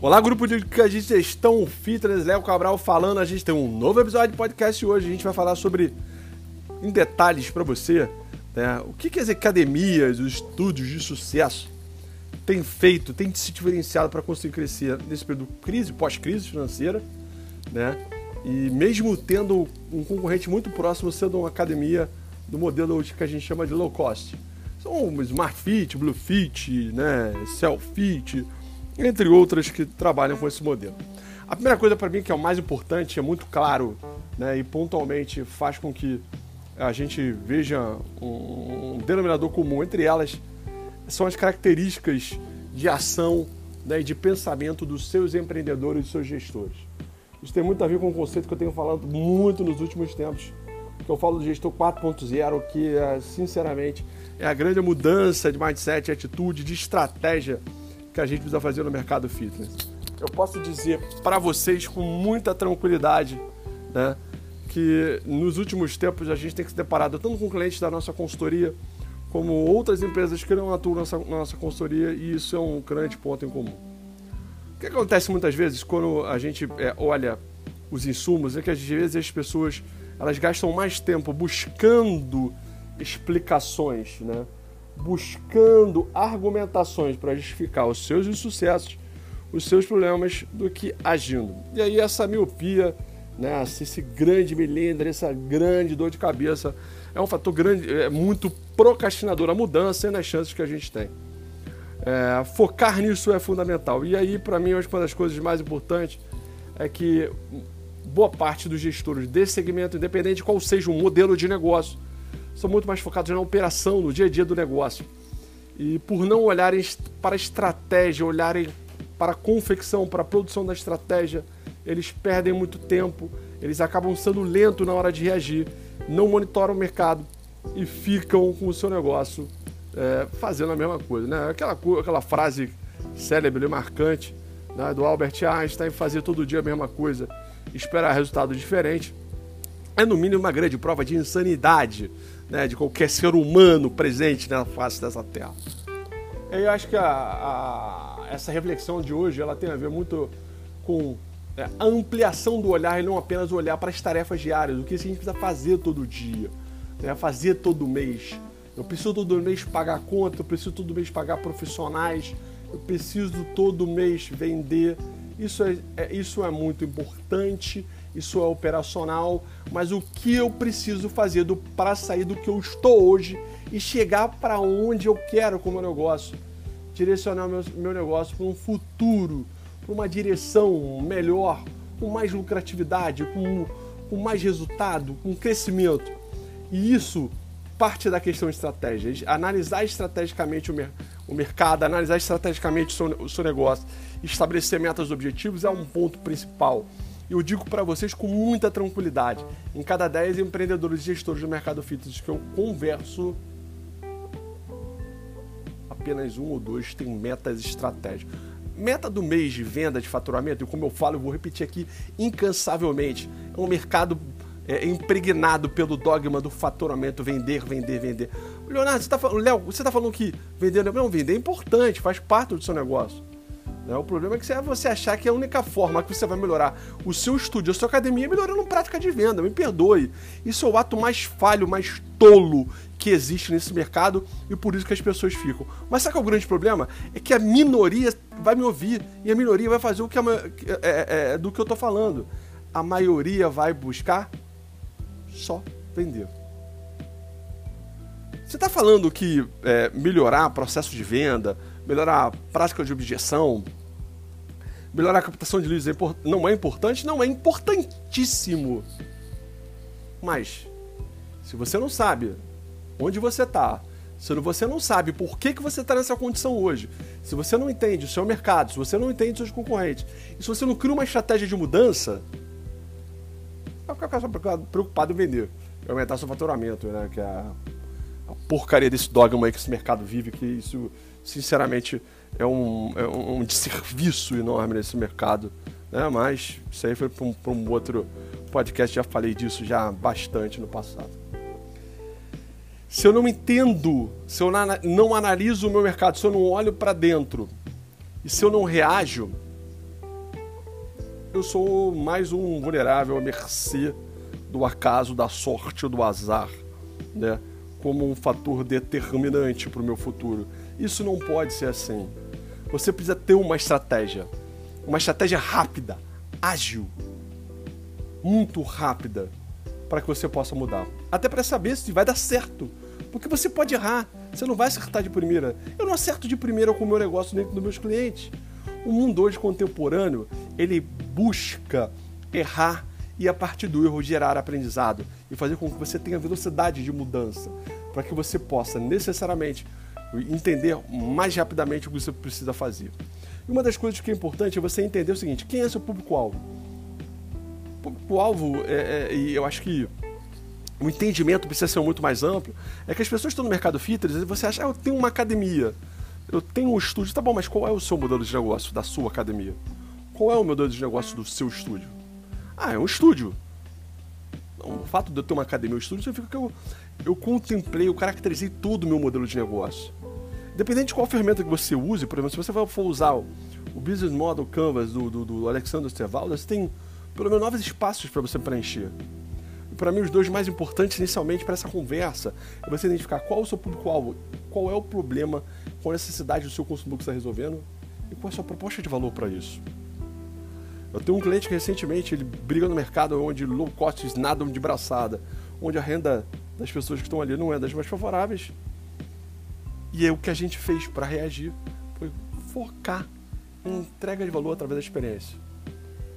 Olá, grupo de gestão fitness, Léo Cabral falando. A gente tem um novo episódio de podcast hoje. A gente vai falar sobre, em detalhes para você, né, o que, que as academias, os estúdios de sucesso têm feito, têm se diferenciado para conseguir crescer nesse período crise, pós-crise financeira, né? E mesmo tendo um concorrente muito próximo, sendo uma academia do modelo que a gente chama de low cost. São Smart Fit, Blue Fit, né, Cell Fit, entre outras que trabalham com esse modelo. A primeira coisa para mim que é o mais importante, é muito claro né, e pontualmente faz com que a gente veja um, um denominador comum entre elas, são as características de ação né, e de pensamento dos seus empreendedores e seus gestores. Isso tem muito a ver com um conceito que eu tenho falado muito nos últimos tempos, que eu falo do gestor 4.0, que sinceramente é a grande mudança de mindset, atitude, de estratégia que a gente precisa fazer no mercado fitness. Eu posso dizer para vocês com muita tranquilidade, né, que nos últimos tempos a gente tem que se deparado tanto com clientes da nossa consultoria como outras empresas que não atuam na nossa, na nossa consultoria e isso é um grande ponto em comum. O que acontece muitas vezes quando a gente é, olha os insumos é que às vezes as pessoas elas gastam mais tempo buscando explicações, né? Buscando argumentações para justificar os seus insucessos, os seus problemas, do que agindo. E aí essa miopia, né, esse grande melindre, essa grande dor de cabeça, é um fator grande, é muito procrastinador a mudança e nas chances que a gente tem. É, focar nisso é fundamental. E aí, para mim, uma das coisas mais importantes é que boa parte dos gestores desse segmento, independente de qual seja o modelo de negócio, são muito mais focados na operação, no dia a dia do negócio. E por não olharem para a estratégia, olharem para a confecção, para a produção da estratégia, eles perdem muito tempo, eles acabam sendo lentos na hora de reagir, não monitoram o mercado e ficam com o seu negócio é, fazendo a mesma coisa. Né? Aquela, aquela frase célebre e marcante né, do Albert Einstein, fazer todo dia a mesma coisa, esperar resultado diferente, é no mínimo uma grande prova de insanidade né, de qualquer ser humano presente na face dessa terra. Eu acho que a, a, essa reflexão de hoje ela tem a ver muito com é, a ampliação do olhar e não apenas olhar para as tarefas diárias, o que a gente precisa fazer todo dia, né, fazer todo mês. Eu preciso todo mês pagar conta, eu preciso todo mês pagar profissionais, eu preciso todo mês vender. Isso é, é isso é muito importante isso é operacional, mas o que eu preciso fazer para sair do que eu estou hoje e chegar para onde eu quero com o meu negócio, direcionar meu, meu negócio para um futuro, para uma direção melhor, com mais lucratividade, com, com mais resultado, com crescimento. E isso parte da questão de estratégia, analisar estrategicamente o, o mercado, analisar estrategicamente o seu, o seu negócio, estabelecer metas e objetivos é um ponto principal eu digo para vocês com muita tranquilidade. Em cada 10 empreendedores e gestores do mercado fitness que eu converso, apenas um ou dois têm metas estratégicas. Meta do mês de venda de faturamento, e como eu falo, eu vou repetir aqui incansavelmente, é um mercado é, impregnado pelo dogma do faturamento, vender, vender, vender. Leonardo, você tá falando, Léo, você está falando que vender não, vender é importante, faz parte do seu negócio. Né? O problema é que é você achar que é a única forma que você vai melhorar o seu estúdio, a sua academia, é melhorando prática de venda. Me perdoe. Isso é o ato mais falho, mais tolo que existe nesse mercado e por isso que as pessoas ficam. Mas sabe qual é o grande problema? É que a minoria vai me ouvir e a minoria vai fazer o que a, é, é, é, do que eu tô falando. A maioria vai buscar só vender. Você está falando que é, melhorar processo de venda, melhorar a prática de objeção, melhorar a captação de leads é não é importante? Não, é importantíssimo. Mas, se você não sabe onde você está, se você não sabe por que, que você está nessa condição hoje, se você não entende o seu mercado, se você não entende os seus concorrentes, e se você não cria uma estratégia de mudança, vai ficar preocupado em vender, e aumentar seu faturamento, né? Que é a porcaria desse dogma aí que esse mercado vive, que isso, sinceramente, é um, é um desserviço enorme nesse mercado. Né? Mas isso aí foi para um, um, outro podcast, já falei disso já bastante no passado. Se eu não entendo, se eu não analiso o meu mercado, se eu não olho para dentro e se eu não reajo, eu sou mais um vulnerável à mercê do acaso, da sorte ou do azar, né? Como um fator determinante para o meu futuro. Isso não pode ser assim. Você precisa ter uma estratégia, uma estratégia rápida, ágil, muito rápida, para que você possa mudar. Até para saber se vai dar certo. Porque você pode errar, você não vai acertar de primeira. Eu não acerto de primeira com o meu negócio nem com os meus clientes. O mundo hoje contemporâneo, ele busca errar e a partir do erro gerar aprendizado e fazer com que você tenha velocidade de mudança, para que você possa necessariamente entender mais rapidamente o que você precisa fazer. E uma das coisas que é importante é você entender o seguinte: quem é seu público-alvo? Público-alvo, é, é, e eu acho que o entendimento precisa ser muito mais amplo, é que as pessoas estão no mercado fitness e você acha, ah, eu tenho uma academia, eu tenho um estúdio, tá bom, mas qual é o seu modelo de negócio da sua academia? Qual é o modelo de negócio do seu estúdio? Ah, é um estúdio. O fato de eu ter uma academia ou estúdio significa que eu, eu contemplei, eu caracterizei todo o meu modelo de negócio. Independente de qual ferramenta que você use, por exemplo, se você for usar o, o Business Model Canvas do, do, do Alexander Stevalda, você tem pelo menos nove espaços para você preencher. E para mim, os dois mais importantes inicialmente para essa conversa é você identificar qual é o seu público-alvo, qual é o problema, qual é a necessidade do seu consumidor que está resolvendo e qual é a sua proposta de valor para isso. Eu tenho um cliente que recentemente ele briga no mercado onde low costs nadam de braçada, onde a renda das pessoas que estão ali não é das mais favoráveis e aí, o que a gente fez para reagir foi focar em entrega de valor através da experiência.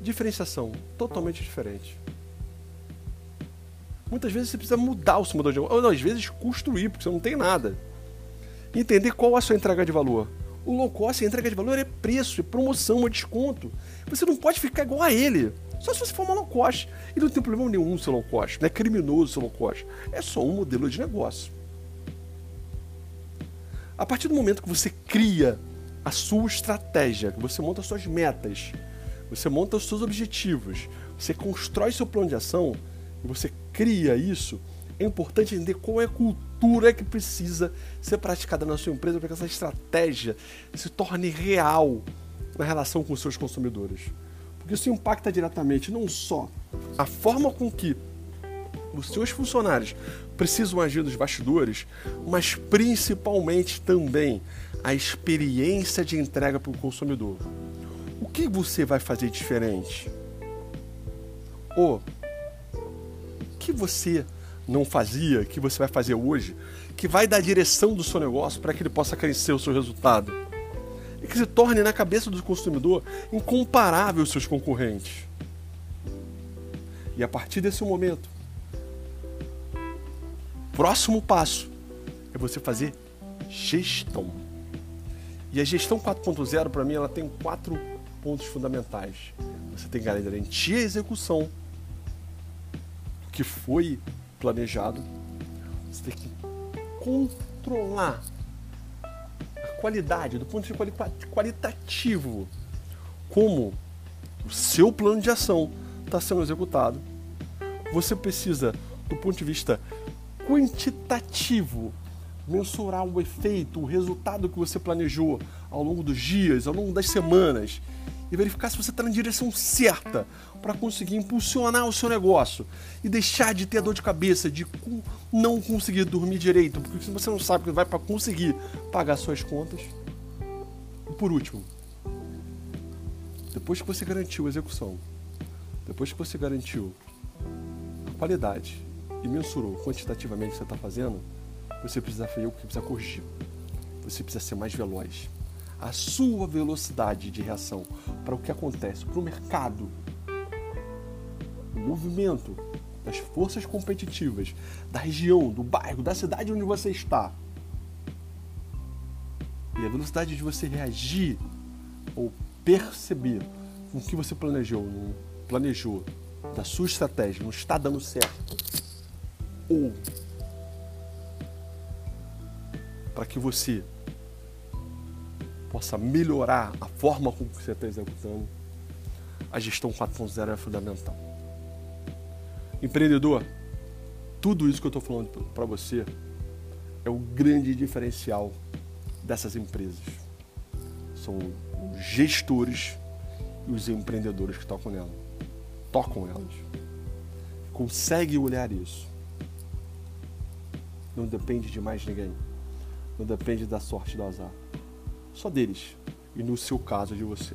Diferenciação, totalmente diferente. Muitas vezes você precisa mudar o seu modelo de negócio, ou não, às vezes construir, porque você não tem nada. Entender qual é a sua entrega de valor. O low cost, a entrega de valor é preço, é promoção, é desconto. Você não pode ficar igual a ele. Só se você for uma low cost. E não tem problema nenhum ser low cost. Não é criminoso ser low cost. É só um modelo de negócio. A partir do momento que você cria a sua estratégia, que você monta suas metas, você monta os seus objetivos, você constrói seu plano de ação você cria isso, é importante entender qual é a cultura que precisa ser praticada na sua empresa para que essa estratégia se torne real na relação com seus consumidores. Porque isso impacta diretamente não só a forma com que os seus funcionários precisam agir nos bastidores, mas principalmente também a experiência de entrega para o consumidor. O que você vai fazer diferente? Ou o que você não fazia, que você vai fazer hoje, que vai dar direção do seu negócio para que ele possa crescer o seu resultado? Que se torne na cabeça do consumidor incomparável aos seus concorrentes. E a partir desse momento, próximo passo é você fazer gestão. E a gestão 4.0, para mim, ela tem quatro pontos fundamentais. Você tem que garantir a execução que foi planejado. Você tem que controlar qualidade, do ponto de vista qualitativo, como o seu plano de ação está sendo executado. Você precisa, do ponto de vista quantitativo, mensurar o efeito, o resultado que você planejou ao longo dos dias, ao longo das semanas e verificar se você está na direção certa para conseguir impulsionar o seu negócio e deixar de ter dor de cabeça, de não conseguir dormir direito, porque se você não sabe que vai para conseguir pagar suas contas. E por último, depois que você garantiu a execução, depois que você garantiu a qualidade e mensurou quantitativamente o que você está fazendo, você precisa fazer o que precisa corrigir. Você precisa ser mais veloz. A sua velocidade de reação para o que acontece, para o mercado, o movimento das forças competitivas da região, do bairro, da cidade onde você está. E a velocidade de você reagir ou perceber o que você planejou, planejou, da sua estratégia, não está dando certo ou para que você possa melhorar a forma como você está executando, a gestão 4.0 é fundamental. Empreendedor, tudo isso que eu estou falando para você é o grande diferencial dessas empresas. São gestores e os empreendedores que tocam nela. Tocam elas. Consegue olhar isso. Não depende de mais ninguém. Não depende da sorte do azar. Só deles. E no seu caso, de você.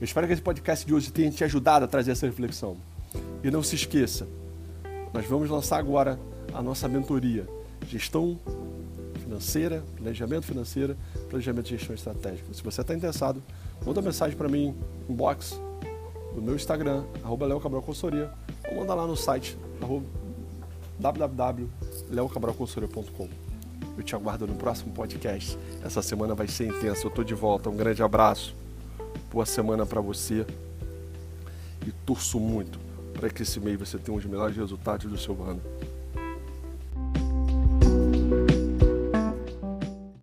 Eu espero que esse podcast de hoje tenha te ajudado a trazer essa reflexão. E não se esqueça, nós vamos lançar agora a nossa mentoria Gestão Financeira, Planejamento Financeiro, Planejamento de Gestão Estratégica. Se você está interessado, manda mensagem para mim, inbox, no meu Instagram, arroba Leo Cabral Consultoria, ou manda lá no site, www.leocabralconsultoria.com. Eu te aguardo no próximo podcast. Essa semana vai ser intensa. Eu estou de volta. Um grande abraço. Boa semana para você. E torço muito para que esse mês você tenha os melhores resultados do seu ano.